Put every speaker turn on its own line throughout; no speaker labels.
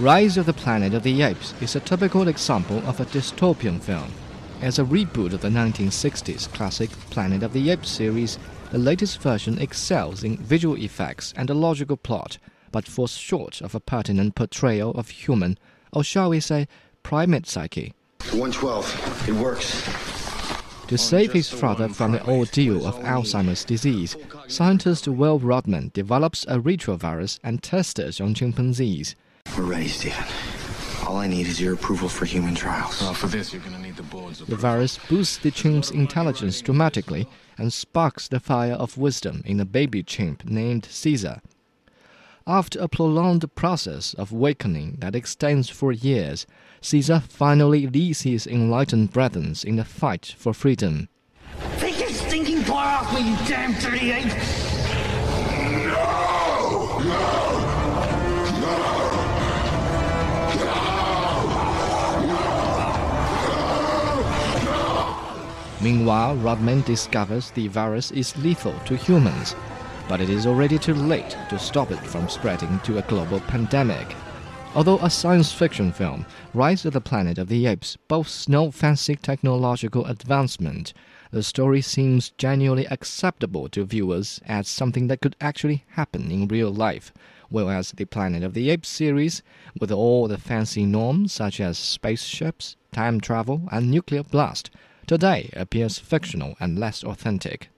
Rise of the Planet of the Apes is a typical example of a dystopian film. As a reboot of the 1960s classic Planet of the Apes series, the latest version excels in visual effects and a logical plot, but falls short of a pertinent portrayal of human, or shall we say, primate psyche.
112. It works.
To save his father from the ordeal of Alzheimer's disease, scientist Will Rodman develops a retrovirus and tests it on chimpanzees.
We're ready, Stephen. All I need is your approval for human trials.
Well, for this, you're going to need the board's
The virus boosts the chimp's intelligence dramatically and sparks the fire of wisdom in a baby chimp named Caesar. After a prolonged process of awakening that extends for years, Caesar finally leads his enlightened brethren in the fight for freedom.
Take your stinking paw off me, you damn 38!
Meanwhile, Rodman discovers the virus is lethal to humans, but it is already too late to stop it from spreading to a global pandemic. Although a science fiction film, Rise of the Planet of the Apes boasts no fancy technological advancement, the story seems genuinely acceptable to viewers as something that could actually happen in real life, whereas the Planet of the Apes series, with all the fancy norms such as spaceships, time travel, and nuclear blast, today appears fictional and less authentic.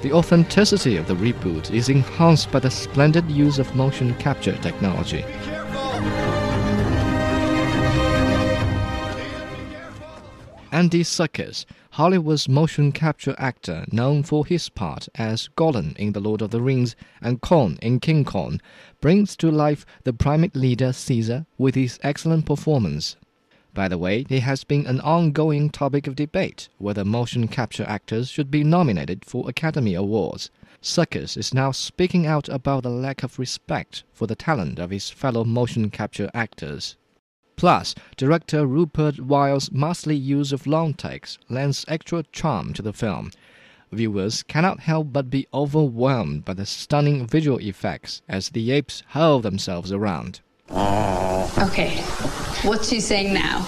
The authenticity of the reboot is enhanced by the splendid use of motion capture technology. Andy Serkis, Hollywood's motion capture actor known for his part as Gollum in The Lord of the Rings and Kong in King Kong, brings to life the primate leader Caesar with his excellent performance. By the way, it has been an ongoing topic of debate whether motion capture actors should be nominated for Academy Awards. Serkis is now speaking out about the lack of respect for the talent of his fellow motion capture actors. Plus, director Rupert Wyatt's masterly use of long takes lends extra charm to the film. Viewers cannot help but be overwhelmed by the stunning visual effects as the apes hurl themselves around.
Okay, what's she saying now?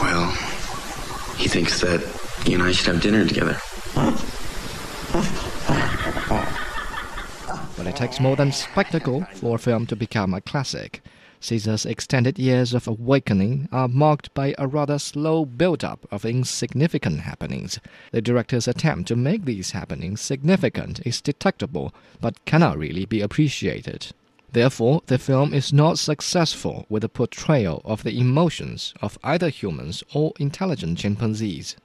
Well, he thinks that you and I should have dinner together.
But it takes more than spectacle for a film to become a classic. Caesar's extended years of awakening are marked by a rather slow build-up of insignificant happenings. The director's attempt to make these happenings significant is detectable, but cannot really be appreciated. Therefore, the film is not successful with the portrayal of the emotions of either humans or intelligent chimpanzees.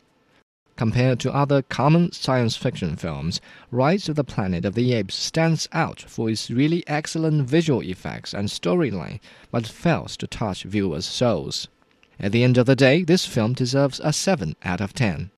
Compared to other common science fiction films, Rise of the Planet of the Apes stands out for its really excellent visual effects and storyline, but fails to touch viewers' souls. At the end of the day, this film deserves a 7 out of 10.